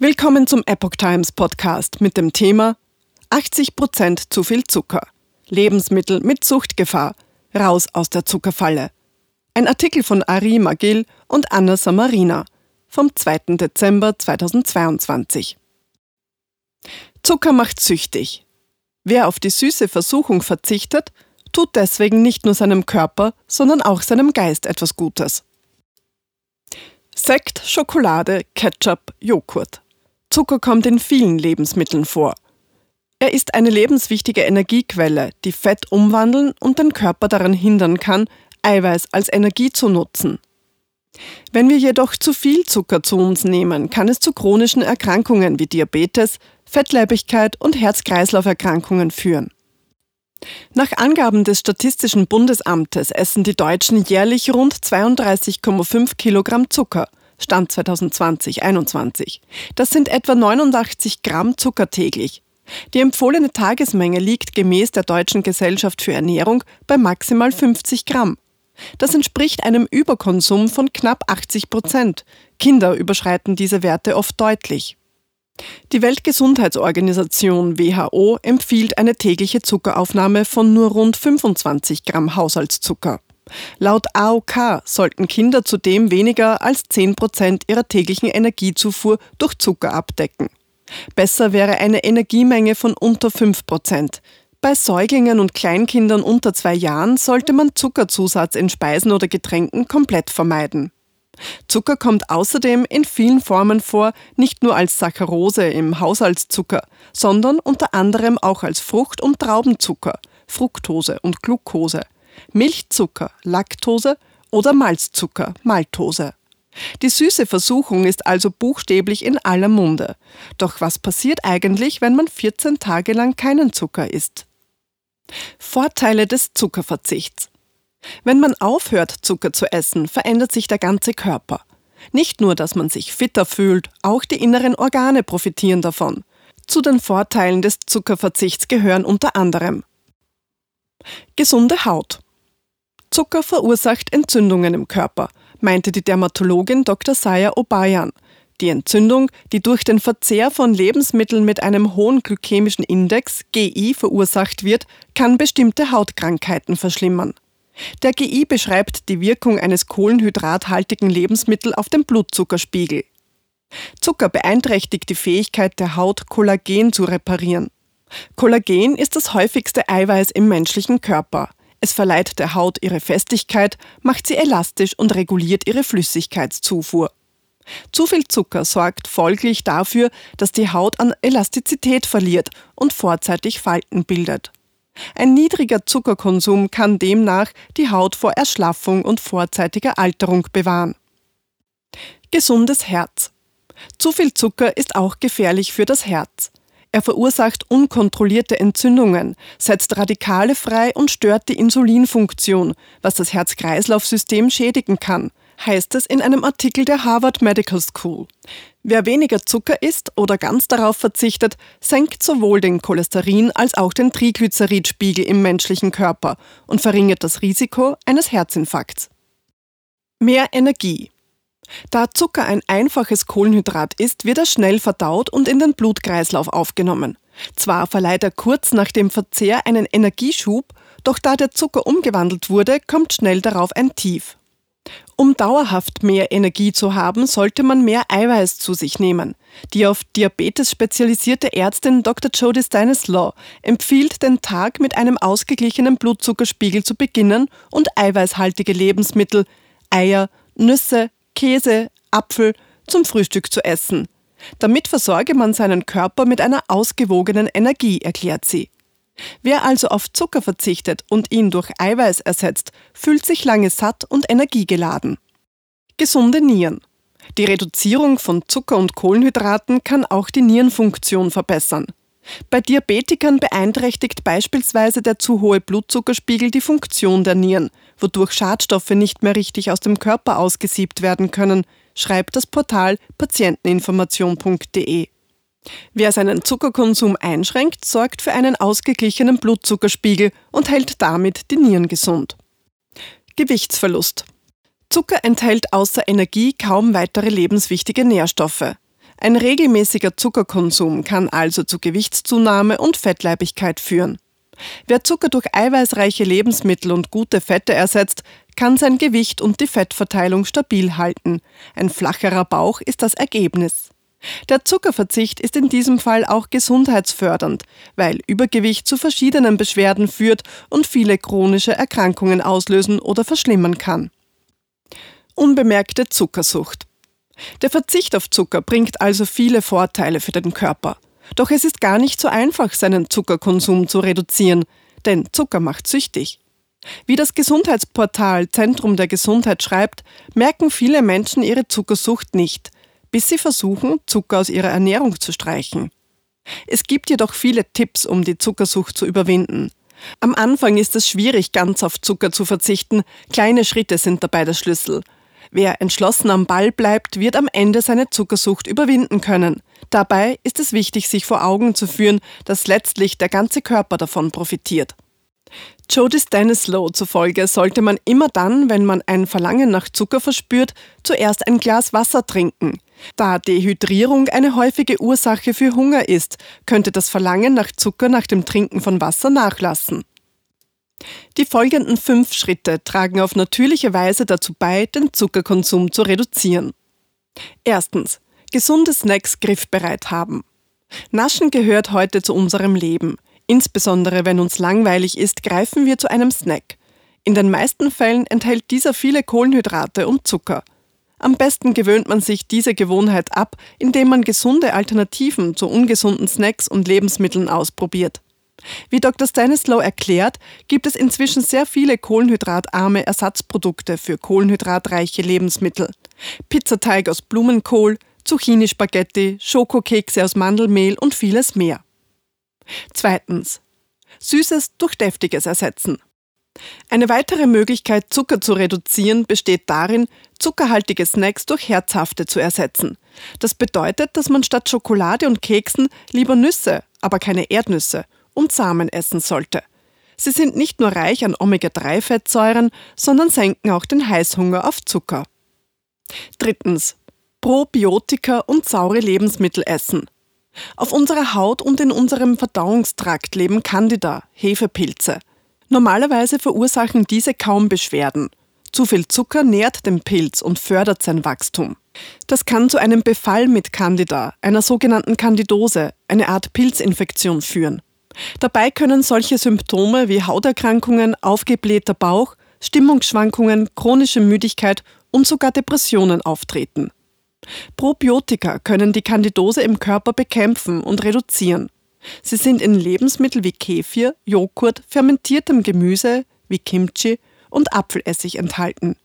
Willkommen zum Epoch Times Podcast mit dem Thema 80% zu viel Zucker. Lebensmittel mit Suchtgefahr. Raus aus der Zuckerfalle. Ein Artikel von Ari Magil und Anna Samarina vom 2. Dezember 2022. Zucker macht süchtig. Wer auf die süße Versuchung verzichtet, tut deswegen nicht nur seinem Körper, sondern auch seinem Geist etwas Gutes. Sekt, Schokolade, Ketchup, Joghurt. Zucker kommt in vielen Lebensmitteln vor. Er ist eine lebenswichtige Energiequelle, die Fett umwandeln und den Körper daran hindern kann, Eiweiß als Energie zu nutzen. Wenn wir jedoch zu viel Zucker zu uns nehmen, kann es zu chronischen Erkrankungen wie Diabetes, Fettleibigkeit und Herz-Kreislauf-Erkrankungen führen. Nach Angaben des Statistischen Bundesamtes essen die Deutschen jährlich rund 32,5 Kilogramm Zucker, Stand 2020-21. Das sind etwa 89 Gramm Zucker täglich. Die empfohlene Tagesmenge liegt gemäß der Deutschen Gesellschaft für Ernährung bei maximal 50 Gramm. Das entspricht einem Überkonsum von knapp 80 Prozent. Kinder überschreiten diese Werte oft deutlich. Die Weltgesundheitsorganisation WHO empfiehlt eine tägliche Zuckeraufnahme von nur rund 25 Gramm Haushaltszucker. Laut AOK sollten Kinder zudem weniger als 10 Prozent ihrer täglichen Energiezufuhr durch Zucker abdecken. Besser wäre eine Energiemenge von unter 5 Prozent. Bei Säuglingen und Kleinkindern unter zwei Jahren sollte man Zuckerzusatz in Speisen oder Getränken komplett vermeiden. Zucker kommt außerdem in vielen Formen vor, nicht nur als Saccharose im Haushaltszucker, sondern unter anderem auch als Frucht- und Traubenzucker, Fructose und Glucose, Milchzucker, Laktose oder Malzzucker, Maltose. Die süße Versuchung ist also buchstäblich in aller Munde. Doch was passiert eigentlich, wenn man 14 Tage lang keinen Zucker isst? Vorteile des Zuckerverzichts. Wenn man aufhört, Zucker zu essen, verändert sich der ganze Körper. Nicht nur, dass man sich fitter fühlt, auch die inneren Organe profitieren davon. Zu den Vorteilen des Zuckerverzichts gehören unter anderem gesunde Haut. Zucker verursacht Entzündungen im Körper, meinte die Dermatologin Dr. Saya Obayan. Die Entzündung, die durch den Verzehr von Lebensmitteln mit einem hohen glykämischen Index, GI, verursacht wird, kann bestimmte Hautkrankheiten verschlimmern. Der GI beschreibt die Wirkung eines kohlenhydrathaltigen Lebensmittels auf den Blutzuckerspiegel. Zucker beeinträchtigt die Fähigkeit der Haut, Kollagen zu reparieren. Kollagen ist das häufigste Eiweiß im menschlichen Körper. Es verleiht der Haut ihre Festigkeit, macht sie elastisch und reguliert ihre Flüssigkeitszufuhr. Zu viel Zucker sorgt folglich dafür, dass die Haut an Elastizität verliert und vorzeitig Falten bildet. Ein niedriger Zuckerkonsum kann demnach die Haut vor Erschlaffung und vorzeitiger Alterung bewahren. Gesundes Herz. Zu viel Zucker ist auch gefährlich für das Herz. Er verursacht unkontrollierte Entzündungen, setzt Radikale frei und stört die Insulinfunktion, was das Herz-Kreislauf-System schädigen kann, heißt es in einem Artikel der Harvard Medical School. Wer weniger Zucker isst oder ganz darauf verzichtet, senkt sowohl den Cholesterin- als auch den Triglyceridspiegel im menschlichen Körper und verringert das Risiko eines Herzinfarkts. Mehr Energie. Da Zucker ein einfaches Kohlenhydrat ist, wird er schnell verdaut und in den Blutkreislauf aufgenommen. Zwar verleiht er kurz nach dem Verzehr einen Energieschub, doch da der Zucker umgewandelt wurde, kommt schnell darauf ein Tief. Um dauerhaft mehr Energie zu haben, sollte man mehr Eiweiß zu sich nehmen. Die auf Diabetes spezialisierte Ärztin Dr. Jodie Stanislaw empfiehlt, den Tag mit einem ausgeglichenen Blutzuckerspiegel zu beginnen und eiweißhaltige Lebensmittel, Eier, Nüsse, Käse, Apfel zum Frühstück zu essen. Damit versorge man seinen Körper mit einer ausgewogenen Energie, erklärt sie. Wer also auf Zucker verzichtet und ihn durch Eiweiß ersetzt, fühlt sich lange satt und energiegeladen. Gesunde Nieren. Die Reduzierung von Zucker und Kohlenhydraten kann auch die Nierenfunktion verbessern. Bei Diabetikern beeinträchtigt beispielsweise der zu hohe Blutzuckerspiegel die Funktion der Nieren, wodurch Schadstoffe nicht mehr richtig aus dem Körper ausgesiebt werden können, schreibt das Portal patienteninformation.de. Wer seinen Zuckerkonsum einschränkt, sorgt für einen ausgeglichenen Blutzuckerspiegel und hält damit die Nieren gesund. Gewichtsverlust. Zucker enthält außer Energie kaum weitere lebenswichtige Nährstoffe. Ein regelmäßiger Zuckerkonsum kann also zu Gewichtszunahme und Fettleibigkeit führen. Wer Zucker durch eiweißreiche Lebensmittel und gute Fette ersetzt, kann sein Gewicht und die Fettverteilung stabil halten. Ein flacherer Bauch ist das Ergebnis. Der Zuckerverzicht ist in diesem Fall auch gesundheitsfördernd, weil Übergewicht zu verschiedenen Beschwerden führt und viele chronische Erkrankungen auslösen oder verschlimmern kann. Unbemerkte Zuckersucht. Der Verzicht auf Zucker bringt also viele Vorteile für den Körper. Doch es ist gar nicht so einfach, seinen Zuckerkonsum zu reduzieren, denn Zucker macht süchtig. Wie das Gesundheitsportal Zentrum der Gesundheit schreibt, merken viele Menschen ihre Zuckersucht nicht, bis sie versuchen, Zucker aus ihrer Ernährung zu streichen. Es gibt jedoch viele Tipps, um die Zuckersucht zu überwinden. Am Anfang ist es schwierig, ganz auf Zucker zu verzichten. Kleine Schritte sind dabei der Schlüssel. Wer entschlossen am Ball bleibt, wird am Ende seine Zuckersucht überwinden können. Dabei ist es wichtig, sich vor Augen zu führen, dass letztlich der ganze Körper davon profitiert. Jody Stanislow zufolge sollte man immer dann, wenn man ein Verlangen nach Zucker verspürt, zuerst ein Glas Wasser trinken. Da Dehydrierung eine häufige Ursache für Hunger ist, könnte das Verlangen nach Zucker nach dem Trinken von Wasser nachlassen. Die folgenden fünf Schritte tragen auf natürliche Weise dazu bei, den Zuckerkonsum zu reduzieren. Erstens. Gesunde Snacks griffbereit haben. Naschen gehört heute zu unserem Leben. Insbesondere wenn uns langweilig ist, greifen wir zu einem Snack. In den meisten Fällen enthält dieser viele Kohlenhydrate und Zucker. Am besten gewöhnt man sich diese Gewohnheit ab, indem man gesunde Alternativen zu ungesunden Snacks und Lebensmitteln ausprobiert. Wie Dr. Stanislow erklärt, gibt es inzwischen sehr viele kohlenhydratarme Ersatzprodukte für kohlenhydratreiche Lebensmittel. Pizzateig aus Blumenkohl, Zucchini-Spaghetti, Schokokekse aus Mandelmehl und vieles mehr. Zweitens. Süßes durch Deftiges ersetzen. Eine weitere Möglichkeit, Zucker zu reduzieren, besteht darin, zuckerhaltige Snacks durch herzhafte zu ersetzen. Das bedeutet, dass man statt Schokolade und Keksen lieber Nüsse, aber keine Erdnüsse und Samen essen sollte. Sie sind nicht nur reich an Omega-3-Fettsäuren, sondern senken auch den Heißhunger auf Zucker. Drittens. Probiotika und saure Lebensmittel essen. Auf unserer Haut und in unserem Verdauungstrakt leben Candida, Hefepilze. Normalerweise verursachen diese kaum Beschwerden. Zu viel Zucker nährt den Pilz und fördert sein Wachstum. Das kann zu einem Befall mit Candida, einer sogenannten Candidose, eine Art Pilzinfektion führen. Dabei können solche Symptome wie Hauterkrankungen, aufgeblähter Bauch, Stimmungsschwankungen, chronische Müdigkeit und sogar Depressionen auftreten. Probiotika können die Candidose im Körper bekämpfen und reduzieren. Sie sind in Lebensmitteln wie Kefir, Joghurt, fermentiertem Gemüse wie Kimchi und Apfelessig enthalten.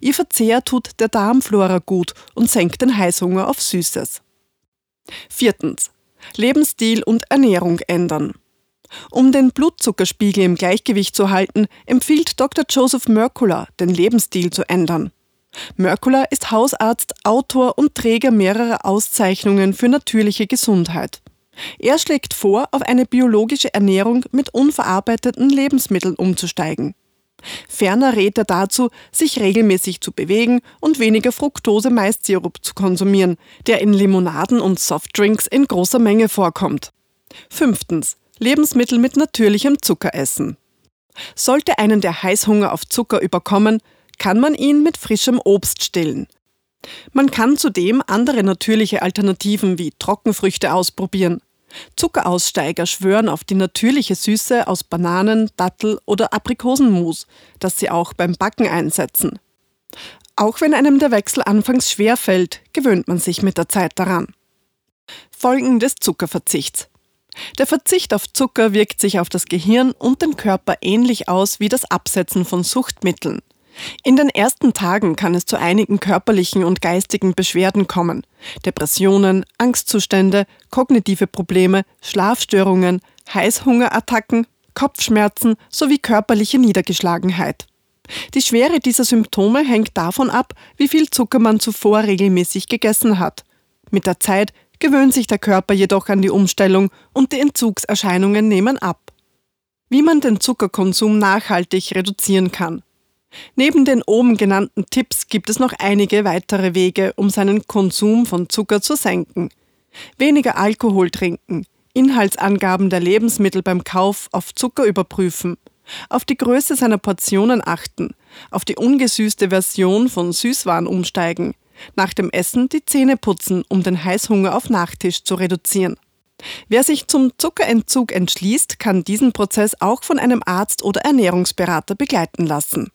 Ihr Verzehr tut der Darmflora gut und senkt den Heißhunger auf Süßes. Viertens. Lebensstil und Ernährung ändern. Um den Blutzuckerspiegel im Gleichgewicht zu halten, empfiehlt Dr. Joseph Merkula, den Lebensstil zu ändern. Merkula ist Hausarzt, Autor und Träger mehrerer Auszeichnungen für natürliche Gesundheit. Er schlägt vor, auf eine biologische Ernährung mit unverarbeiteten Lebensmitteln umzusteigen. Ferner rät er dazu, sich regelmäßig zu bewegen und weniger Fructose-Maistsirup zu konsumieren, der in Limonaden und Softdrinks in großer Menge vorkommt. Fünftens. Lebensmittel mit natürlichem Zucker essen. Sollte einen der Heißhunger auf Zucker überkommen, kann man ihn mit frischem Obst stillen. Man kann zudem andere natürliche Alternativen wie Trockenfrüchte ausprobieren. Zuckeraussteiger schwören auf die natürliche Süße aus Bananen, Dattel oder Aprikosenmus, das sie auch beim Backen einsetzen. Auch wenn einem der Wechsel anfangs schwer fällt, gewöhnt man sich mit der Zeit daran. Folgen des Zuckerverzichts. Der Verzicht auf Zucker wirkt sich auf das Gehirn und den Körper ähnlich aus wie das Absetzen von Suchtmitteln. In den ersten Tagen kann es zu einigen körperlichen und geistigen Beschwerden kommen. Depressionen, Angstzustände, kognitive Probleme, Schlafstörungen, Heißhungerattacken, Kopfschmerzen sowie körperliche Niedergeschlagenheit. Die Schwere dieser Symptome hängt davon ab, wie viel Zucker man zuvor regelmäßig gegessen hat. Mit der Zeit gewöhnt sich der Körper jedoch an die Umstellung und die Entzugserscheinungen nehmen ab. Wie man den Zuckerkonsum nachhaltig reduzieren kann. Neben den oben genannten Tipps gibt es noch einige weitere Wege, um seinen Konsum von Zucker zu senken. Weniger Alkohol trinken, Inhaltsangaben der Lebensmittel beim Kauf auf Zucker überprüfen, auf die Größe seiner Portionen achten, auf die ungesüßte Version von Süßwaren umsteigen, nach dem Essen die Zähne putzen, um den Heißhunger auf Nachtisch zu reduzieren. Wer sich zum Zuckerentzug entschließt, kann diesen Prozess auch von einem Arzt oder Ernährungsberater begleiten lassen.